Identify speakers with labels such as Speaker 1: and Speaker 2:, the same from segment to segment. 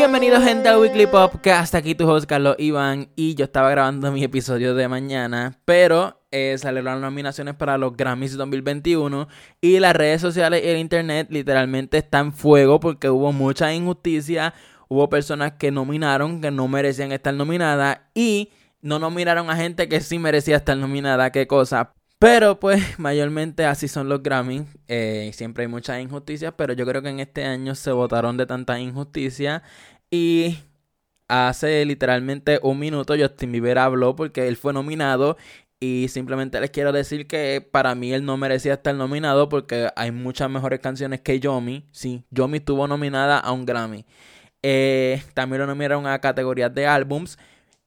Speaker 1: Bienvenidos gente al Weekly hasta aquí tu host Carlos Iván y yo estaba grabando mi episodio de mañana, pero eh, salieron las nominaciones para los Grammys 2021 y las redes sociales y el internet literalmente están en fuego porque hubo mucha injusticia, hubo personas que nominaron que no merecían estar nominadas y no nominaron a gente que sí merecía estar nominada, qué cosa. Pero pues mayormente así son los Grammys. Eh, siempre hay muchas injusticias, pero yo creo que en este año se votaron de tanta injusticia. Y hace literalmente un minuto Justin Bieber habló porque él fue nominado. Y simplemente les quiero decir que para mí él no merecía estar nominado porque hay muchas mejores canciones que Yomi. Sí, Yomi estuvo nominada a un Grammy. Eh, también lo nominaron a categorías de álbums.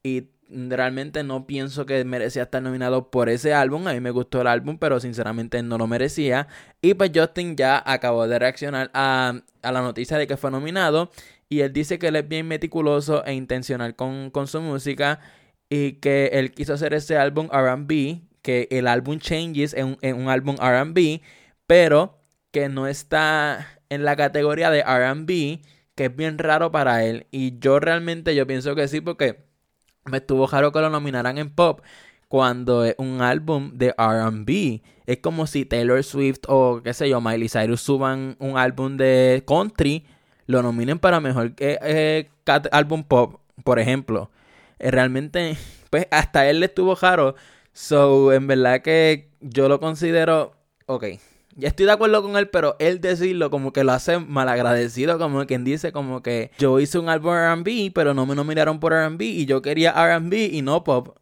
Speaker 1: Y realmente no pienso que merecía estar nominado por ese álbum. A mí me gustó el álbum, pero sinceramente no lo merecía. Y pues Justin ya acabó de reaccionar a, la noticia de que fue nominado. Y él dice que él es bien meticuloso e intencional con, su música. Y que él quiso hacer ese álbum RB. Que el álbum Changes es un, un álbum RB. Pero que no está en la categoría de RB. Que es bien raro para él. Y yo realmente yo pienso que sí porque me estuvo raro que lo nominaran en pop cuando es un álbum de RB. Es como si Taylor Swift o qué sé yo, Miley Cyrus suban un álbum de country, lo nominen para mejor que eh, álbum pop, por ejemplo. Eh, realmente, pues hasta él le estuvo raro. So, en verdad que yo lo considero, ok, ya estoy de acuerdo con él, pero él decirlo como que lo hace malagradecido, como quien dice como que yo hice un álbum RB, pero no me nominaron por RB y yo quería RB y no pop.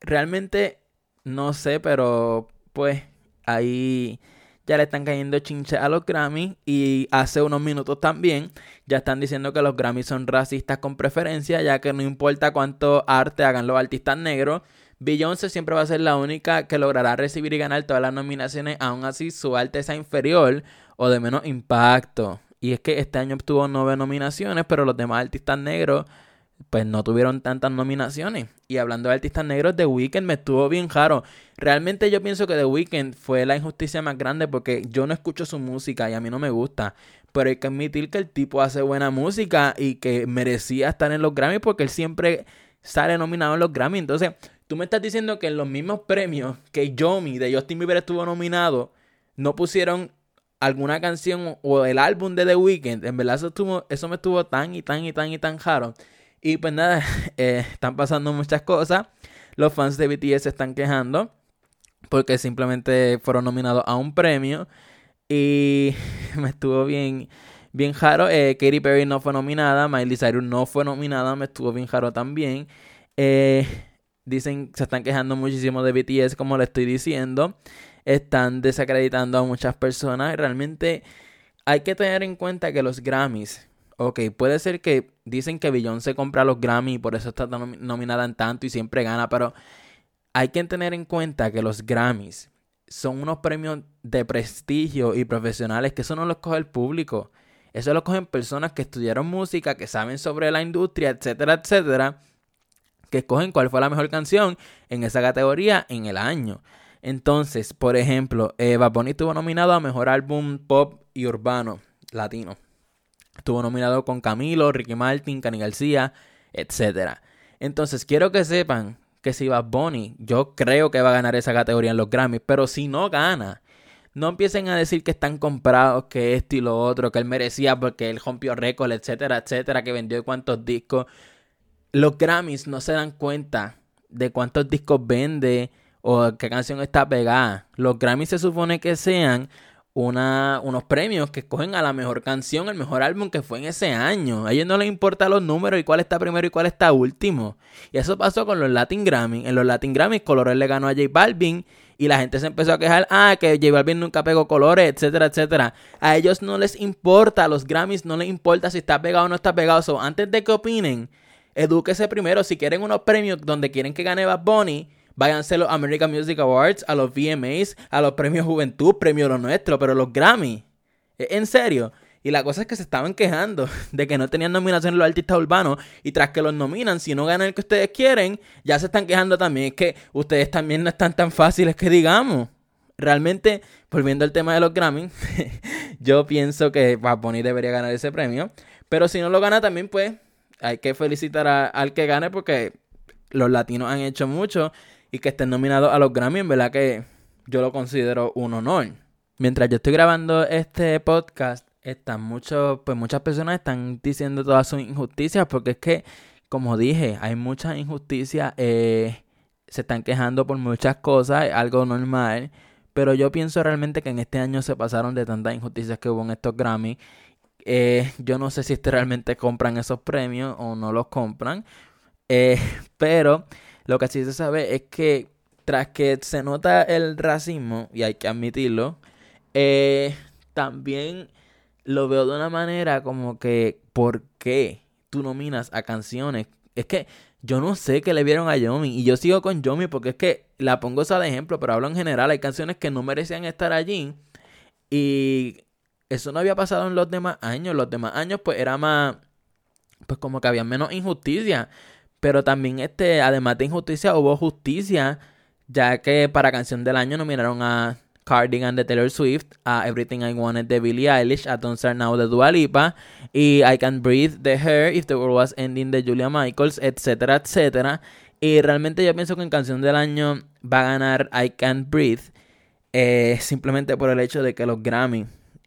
Speaker 1: Realmente no sé, pero pues ahí ya le están cayendo chinche a los Grammys y hace unos minutos también ya están diciendo que los Grammys son racistas con preferencia, ya que no importa cuánto arte hagan los artistas negros, Beyoncé siempre va a ser la única que logrará recibir y ganar todas las nominaciones, aún así su arte es inferior o de menos impacto. Y es que este año obtuvo nueve nominaciones, pero los demás artistas negros pues no tuvieron tantas nominaciones. Y hablando de artistas negros, The Weeknd me estuvo bien raro. Realmente yo pienso que The Weeknd fue la injusticia más grande porque yo no escucho su música y a mí no me gusta. Pero hay que admitir que el tipo hace buena música y que merecía estar en los Grammy porque él siempre sale nominado en los Grammy. Entonces, Tú me estás diciendo que en los mismos premios que Yomi de Justin Bieber estuvo nominado, no pusieron alguna canción o el álbum de The Weeknd. En verdad eso, estuvo, eso me estuvo tan y tan y tan y tan raro. Y pues nada, eh, están pasando muchas cosas. Los fans de BTS se están quejando porque simplemente fueron nominados a un premio. Y me estuvo bien, bien raro. Eh, Katy Perry no fue nominada. Miley Cyrus no fue nominada. Me estuvo bien raro también. Eh, dicen, se están quejando muchísimo de BTS, como le estoy diciendo. Están desacreditando a muchas personas. Realmente hay que tener en cuenta que los Grammys, ok, puede ser que dicen que Beyoncé compra los Grammys y por eso está nominada en tanto y siempre gana, pero hay que tener en cuenta que los Grammys son unos premios de prestigio y profesionales que eso no los coge el público. Eso lo cogen personas que estudiaron música, que saben sobre la industria, etcétera, etcétera que escogen cuál fue la mejor canción en esa categoría en el año. Entonces, por ejemplo, eh, Bad Bunny estuvo nominado a Mejor Álbum Pop y Urbano Latino. Estuvo nominado con Camilo, Ricky Martin, Cani García, etc. Entonces, quiero que sepan que si Bad Bunny, yo creo que va a ganar esa categoría en los Grammys, pero si no gana, no empiecen a decir que están comprados, que esto y lo otro, que él merecía porque él rompió récord, etcétera, etcétera, que vendió cuántos discos los Grammys no se dan cuenta de cuántos discos vende o qué canción está pegada. Los Grammys se supone que sean una, unos premios que escogen a la mejor canción, el mejor álbum que fue en ese año. A ellos no les importa los números y cuál está primero y cuál está último. Y eso pasó con los Latin Grammy. En los Latin Grammy, Colores le ganó a J Balvin y la gente se empezó a quejar, ah, que J Balvin nunca pegó colores, etcétera, etcétera. A ellos no les importa, a los Grammys no les importa si está pegado o no está pegado. So, antes de que opinen, edúquese primero. Si quieren unos premios donde quieren que gane Bad Bunny, váyanse los American Music Awards, a los VMAs, a los premios Juventud, premios Lo Nuestro, pero los Grammy. En serio. Y la cosa es que se estaban quejando de que no tenían nominación los artistas urbanos. Y tras que los nominan, si no ganan el que ustedes quieren, ya se están quejando también. Es que ustedes también no están tan fáciles que digamos. Realmente, volviendo al tema de los Grammy, yo pienso que Bad Bunny debería ganar ese premio. Pero si no lo gana también, pues hay que felicitar al que gane porque los latinos han hecho mucho y que estén nominados a los Grammy, en verdad que yo lo considero un honor. Mientras yo estoy grabando este podcast, están muchos, pues muchas personas están diciendo todas sus injusticias porque es que, como dije, hay muchas injusticias, eh, se están quejando por muchas cosas, algo normal, pero yo pienso realmente que en este año se pasaron de tantas injusticias que hubo en estos Grammy. Eh, yo no sé si realmente compran esos premios o no los compran, eh, pero lo que sí se sabe es que tras que se nota el racismo, y hay que admitirlo, eh, también lo veo de una manera como que, ¿por qué tú nominas a canciones? Es que yo no sé qué le vieron a Yomi, y yo sigo con Yomi porque es que la pongo esa de ejemplo, pero hablo en general, hay canciones que no merecían estar allí, y eso no había pasado en los demás años, los demás años pues era más, pues como que había menos injusticia. Pero también, este, además de injusticia, hubo justicia, ya que para canción del año nominaron a Cardigan de Taylor Swift, a Everything I Wanted de Billie Eilish, a Don't Start Now de Dua Lipa, y I Can Breathe de Her, If the World Was Ending de Julia Michaels, etcétera, etcétera. Y realmente yo pienso que en canción del año va a ganar I Can't Breathe, eh, simplemente por el hecho de que los Grammy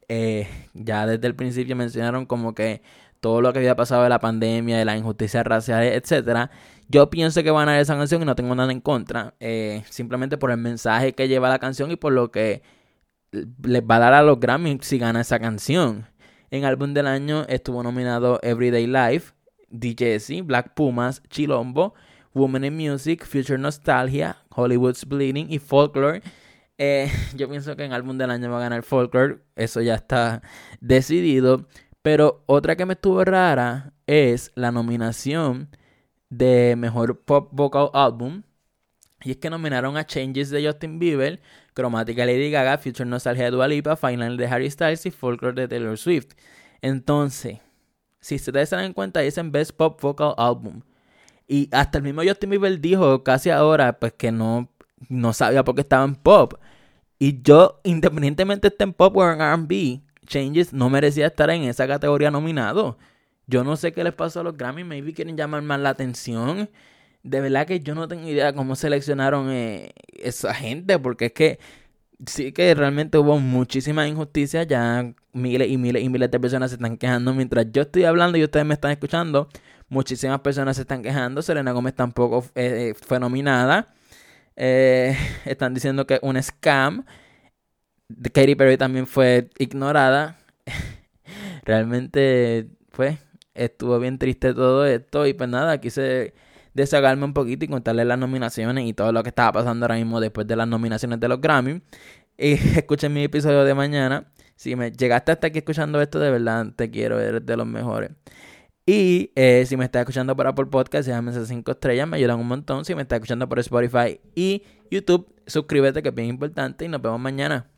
Speaker 1: eh, ya desde el principio mencionaron como que todo lo que había pasado de la pandemia, de las injusticias raciales, etcétera. Yo pienso que van a ganar esa canción y no tengo nada en contra. Eh, simplemente por el mensaje que lleva la canción y por lo que les va a dar a los Grammy si gana esa canción. En álbum del año estuvo nominado Everyday Life, DJ Black Pumas, Chilombo, Woman in Music, Future Nostalgia, Hollywood's Bleeding y Folklore. Eh, yo pienso que en álbum del año va a ganar Folklore. Eso ya está decidido. Pero otra que me estuvo rara es la nominación de Mejor Pop Vocal Album. Y es que nominaron a Changes de Justin Bieber, Chromatica Lady Gaga, Future Nostalgia de Dua Lipa, Final de Harry Styles y Folklore de Taylor Swift. Entonces, si ustedes se dan cuenta, dicen Best Pop Vocal Album. Y hasta el mismo Justin Bieber dijo casi ahora pues que no, no sabía por qué estaba en pop. Y yo, independientemente esté en pop o en RB, Changes no merecía estar en esa categoría nominado. Yo no sé qué les pasó a los Grammy, maybe quieren llamar más la atención. De verdad que yo no tengo idea cómo seleccionaron eh, esa gente, porque es que sí que realmente hubo muchísimas injusticias. Ya miles y miles y miles de personas se están quejando mientras yo estoy hablando y ustedes me están escuchando. Muchísimas personas se están quejando. Selena Gómez tampoco eh, fue nominada. Eh, están diciendo que es un scam. Katy Perry también fue ignorada. Realmente, pues, estuvo bien triste todo esto. Y pues nada, quise desahogarme un poquito y contarles las nominaciones y todo lo que estaba pasando ahora mismo después de las nominaciones de los Grammy. Y escuchen mi episodio de mañana. Si me llegaste hasta aquí escuchando esto, de verdad te quiero, eres de los mejores. Y eh, si me estás escuchando por Apple Podcast, déjame esas 5 estrellas, me ayudan un montón. Si me estás escuchando por Spotify y YouTube, suscríbete que es bien importante y nos vemos mañana.